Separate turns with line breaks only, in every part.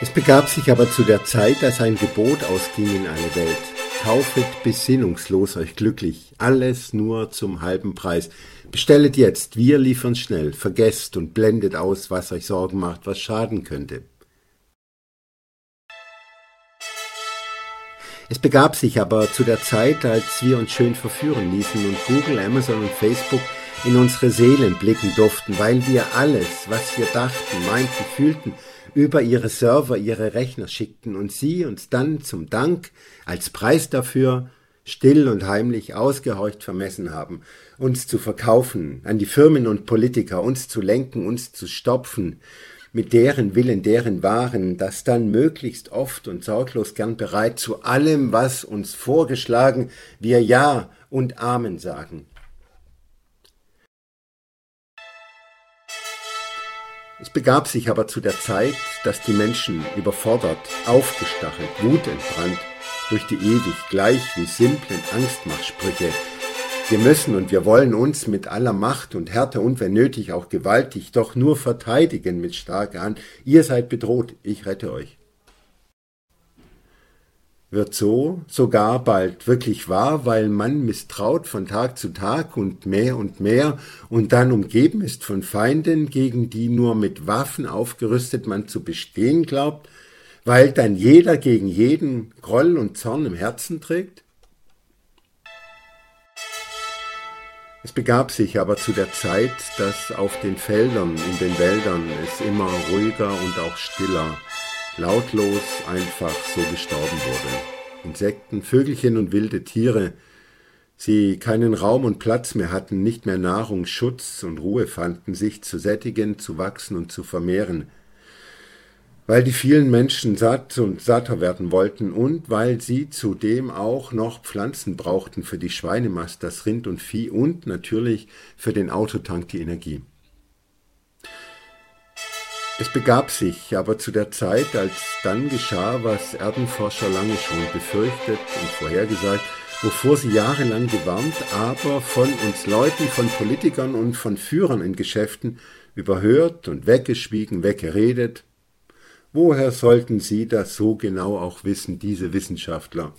Es begab sich aber zu der Zeit, dass ein Gebot ausging in alle Welt. Kaufet besinnungslos euch glücklich, alles nur zum halben Preis. Bestellet jetzt, wir liefern schnell, vergesst und blendet aus, was euch Sorgen macht, was schaden könnte. Es begab sich aber zu der Zeit, als wir uns schön verführen ließen und Google, Amazon und Facebook in unsere Seelen blicken durften, weil wir alles, was wir dachten, meinten, fühlten, über ihre Server, ihre Rechner schickten und sie uns dann zum Dank als Preis dafür still und heimlich ausgehorcht vermessen haben, uns zu verkaufen an die Firmen und Politiker, uns zu lenken, uns zu stopfen, mit deren Willen, deren Waren, das dann möglichst oft und sorglos gern bereit zu allem, was uns vorgeschlagen, wir Ja und Amen sagen. Es begab sich aber zu der Zeit, dass die Menschen überfordert, aufgestachelt, wutentbrannt, durch die ewig gleich wie simplen Angstmachsprüche, wir müssen und wir wollen uns mit aller Macht und Härte und wenn nötig auch gewaltig doch nur verteidigen mit starker Hand. Ihr seid bedroht, ich rette euch wird so sogar bald wirklich wahr, weil man misstraut von Tag zu Tag und mehr und mehr und dann umgeben ist von Feinden, gegen die nur mit Waffen aufgerüstet man zu bestehen glaubt, weil dann jeder gegen jeden Groll und Zorn im Herzen trägt? Es begab sich aber zu der Zeit, dass auf den Feldern, in den Wäldern es immer ruhiger und auch stiller lautlos einfach so gestorben wurde. Insekten, Vögelchen und wilde Tiere, sie keinen Raum und Platz mehr hatten, nicht mehr Nahrung, Schutz und Ruhe fanden, sich zu sättigen, zu wachsen und zu vermehren, weil die vielen Menschen satt und satter werden wollten und weil sie zudem auch noch Pflanzen brauchten für die Schweinemast, das Rind und Vieh und natürlich für den Autotank die Energie. Es begab sich aber zu der Zeit, als dann geschah, was Erdenforscher lange schon befürchtet und vorhergesagt, wovor sie jahrelang gewarnt, aber von uns Leuten, von Politikern und von Führern in Geschäften überhört und weggeschwiegen, weggeredet. Woher sollten sie das so genau auch wissen, diese Wissenschaftler?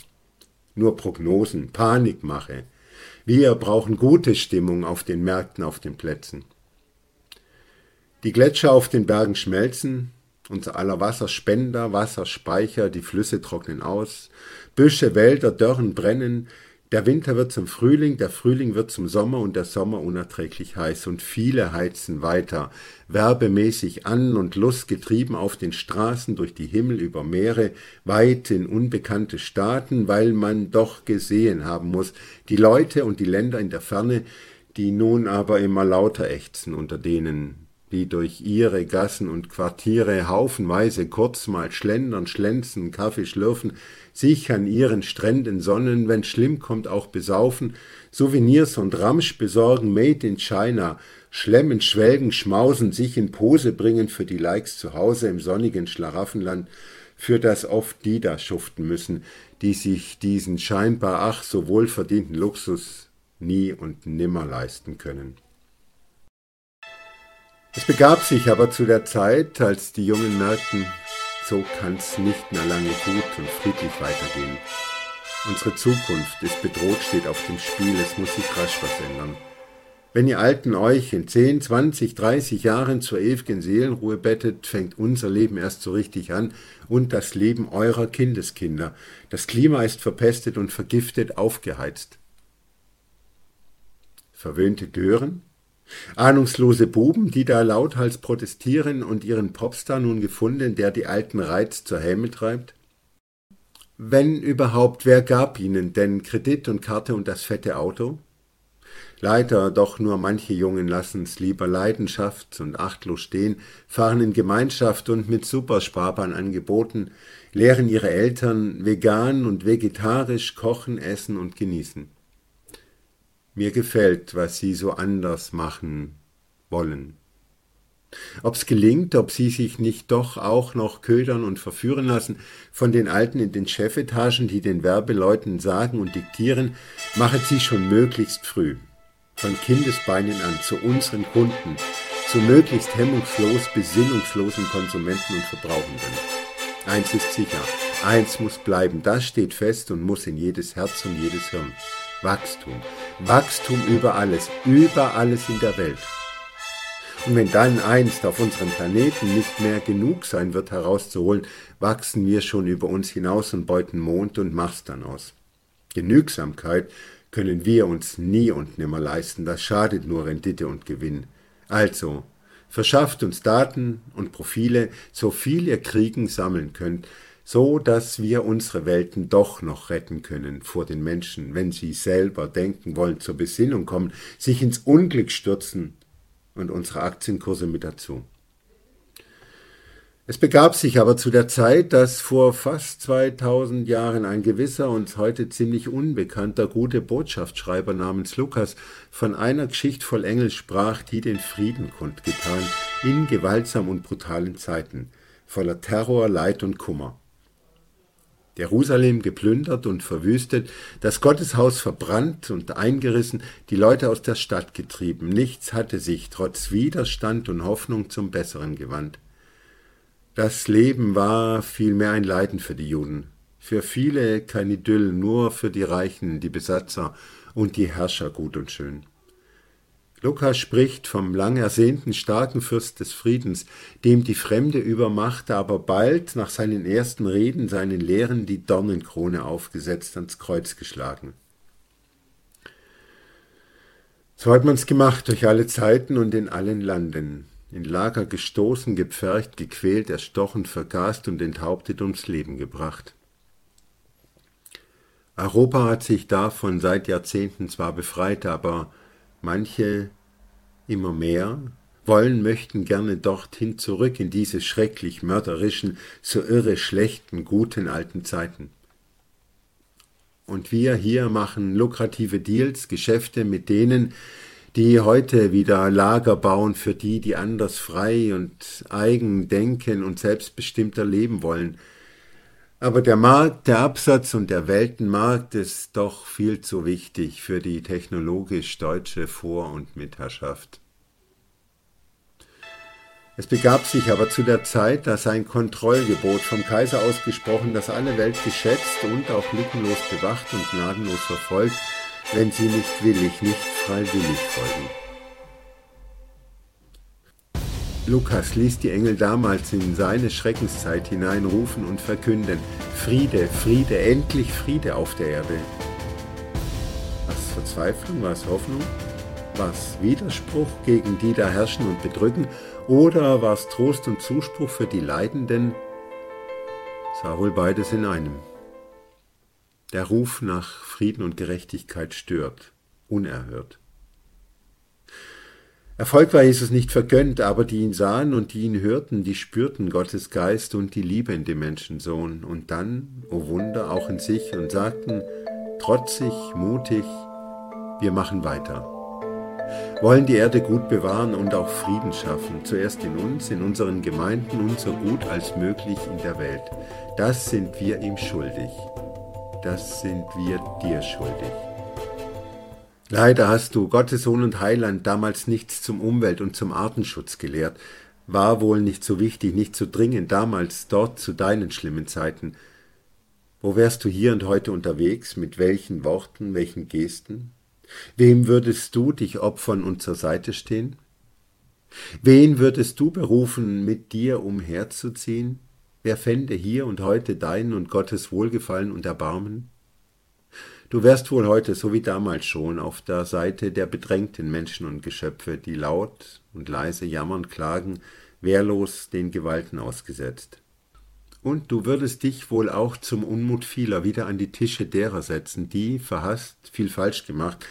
Nur Prognosen, Panikmache. Wir brauchen gute Stimmung auf den Märkten, auf den Plätzen. Die Gletscher auf den Bergen schmelzen, unser aller Wasserspender, Wasserspeicher, die Flüsse trocknen aus, Büsche, Wälder, Dörren brennen, der Winter wird zum Frühling, der Frühling wird zum Sommer und der Sommer unerträglich heiß und viele heizen weiter, werbemäßig an und lustgetrieben auf den Straßen durch die Himmel über Meere, weit in unbekannte Staaten, weil man doch gesehen haben muss, die Leute und die Länder in der Ferne, die nun aber immer lauter ächzen unter denen die durch ihre Gassen und Quartiere haufenweise kurz mal schlendern, schlänzen, Kaffee schlürfen, sich an ihren Stränden sonnen, wenn schlimm kommt auch besaufen, Souvenirs und Ramsch besorgen, made in China, schlemmen, schwelgen, schmausen, sich in Pose bringen für die Likes zu Hause im sonnigen Schlaraffenland, für das oft die da schuften müssen, die sich diesen scheinbar ach so wohlverdienten Luxus nie und nimmer leisten können. Es begab sich aber zu der Zeit, als die Jungen merkten, so kann's nicht mehr lange gut und friedlich weitergehen. Unsere Zukunft ist bedroht, steht auf dem Spiel, es muss sich rasch was ändern. Wenn ihr Alten euch in 10, 20, 30 Jahren zur ewigen Seelenruhe bettet, fängt unser Leben erst so richtig an und das Leben eurer Kindeskinder. Das Klima ist verpestet und vergiftet, aufgeheizt. Verwöhnte Gören? Ahnungslose Buben, die da lauthals protestieren und ihren Popstar nun gefunden, der die alten Reiz zur Häme treibt? Wenn überhaupt, wer gab ihnen denn Kredit und Karte und das fette Auto? Leider doch nur manche Jungen lassen's lieber Leidenschaft und achtlos stehen, fahren in Gemeinschaft und mit Supersparbahn angeboten, lehren ihre Eltern vegan und vegetarisch kochen, essen und genießen. Mir gefällt, was Sie so anders machen wollen. Ob's gelingt, ob Sie sich nicht doch auch noch ködern und verführen lassen von den Alten in den Chefetagen, die den Werbeleuten sagen und diktieren, machet Sie schon möglichst früh, von Kindesbeinen an, zu unseren Kunden, zu möglichst hemmungslos besinnungslosen Konsumenten und Verbrauchenden. Eins ist sicher, eins muss bleiben, das steht fest und muss in jedes Herz und jedes Hirn. Wachstum. Wachstum über alles, über alles in der Welt. Und wenn dann einst auf unserem Planeten nicht mehr genug sein wird herauszuholen, wachsen wir schon über uns hinaus und beuten Mond und Mars dann aus. Genügsamkeit können wir uns nie und nimmer leisten, das schadet nur Rendite und Gewinn. Also, verschafft uns Daten und Profile, so viel ihr kriegen sammeln könnt, so dass wir unsere Welten doch noch retten können vor den Menschen, wenn sie selber denken wollen, zur Besinnung kommen, sich ins Unglück stürzen und unsere Aktienkurse mit dazu. Es begab sich aber zu der Zeit, dass vor fast 2000 Jahren ein gewisser uns heute ziemlich unbekannter gute Botschaftsschreiber namens Lukas von einer Geschichte voll Engel sprach, die den Frieden kundgetan in gewaltsam und brutalen Zeiten, voller Terror, Leid und Kummer. Jerusalem geplündert und verwüstet, das Gotteshaus verbrannt und eingerissen, die Leute aus der Stadt getrieben. Nichts hatte sich trotz Widerstand und Hoffnung zum Besseren gewandt. Das Leben war vielmehr ein Leiden für die Juden. Für viele kein Idyll, nur für die Reichen, die Besatzer und die Herrscher gut und schön. Lukas spricht vom lang ersehnten starken Fürst des Friedens, dem die fremde Übermacht aber bald nach seinen ersten Reden seinen Lehren die Dornenkrone aufgesetzt ans Kreuz geschlagen. So hat man's gemacht durch alle Zeiten und in allen Landen, in Lager gestoßen, gepfercht, gequält, erstochen, vergast und enthauptet ums Leben gebracht. Europa hat sich davon seit Jahrzehnten zwar befreit, aber Manche immer mehr wollen, möchten gerne dorthin zurück in diese schrecklich mörderischen, so irre schlechten, guten alten Zeiten. Und wir hier machen lukrative Deals, Geschäfte mit denen, die heute wieder Lager bauen für die, die anders frei und eigen denken und selbstbestimmter leben wollen, aber der Markt, der Absatz und der Weltenmarkt ist doch viel zu wichtig für die technologisch deutsche Vor- und Mitherrschaft. Es begab sich aber zu der Zeit, dass ein Kontrollgebot vom Kaiser ausgesprochen, das alle Welt geschätzt und auch lückenlos bewacht und gnadenlos verfolgt, wenn sie nicht willig, nicht freiwillig folgen. Lukas ließ die Engel damals in seine Schreckenszeit hineinrufen und verkünden, Friede, Friede, endlich Friede auf der Erde. Was Verzweiflung, was Hoffnung, was Widerspruch gegen die da herrschen und bedrücken, oder was Trost und Zuspruch für die Leidenden, sah wohl beides in einem. Der Ruf nach Frieden und Gerechtigkeit stört, unerhört. Erfolg war Jesus nicht vergönnt, aber die ihn sahen und die ihn hörten, die spürten Gottes Geist und die Liebe in dem Menschensohn und dann, o oh Wunder, auch in sich und sagten, trotzig, mutig, wir machen weiter. Wollen die Erde gut bewahren und auch Frieden schaffen, zuerst in uns, in unseren Gemeinden und so gut als möglich in der Welt. Das sind wir ihm schuldig. Das sind wir dir schuldig. Leider hast du, Gottes Sohn und Heiland, damals nichts zum Umwelt- und zum Artenschutz gelehrt. War wohl nicht so wichtig, nicht so dringend damals, dort zu deinen schlimmen Zeiten. Wo wärst du hier und heute unterwegs? Mit welchen Worten, welchen Gesten? Wem würdest du dich opfern und zur Seite stehen? Wen würdest du berufen, mit dir umherzuziehen? Wer fände hier und heute dein und Gottes Wohlgefallen und Erbarmen? Du wärst wohl heute, so wie damals schon, auf der Seite der bedrängten Menschen und Geschöpfe, die laut und leise jammern, klagen, wehrlos den Gewalten ausgesetzt. Und du würdest dich wohl auch zum Unmut vieler wieder an die Tische derer setzen, die, verhasst, viel falsch gemacht,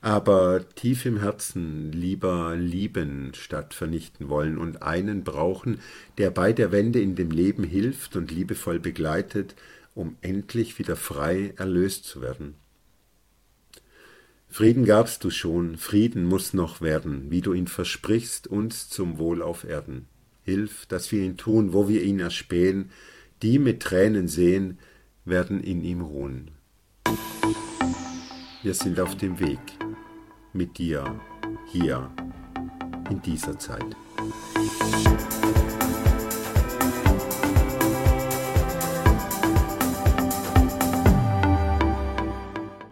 aber tief im Herzen lieber lieben statt vernichten wollen und einen brauchen, der bei der Wende in dem Leben hilft und liebevoll begleitet, um endlich wieder frei erlöst zu werden. Frieden gabst du schon, Frieden muss noch werden, wie du ihn versprichst, uns zum Wohl auf Erden. Hilf, dass wir ihn tun, wo wir ihn erspähen, die mit Tränen sehen, werden in ihm ruhen. Wir sind auf dem Weg mit dir hier in dieser Zeit.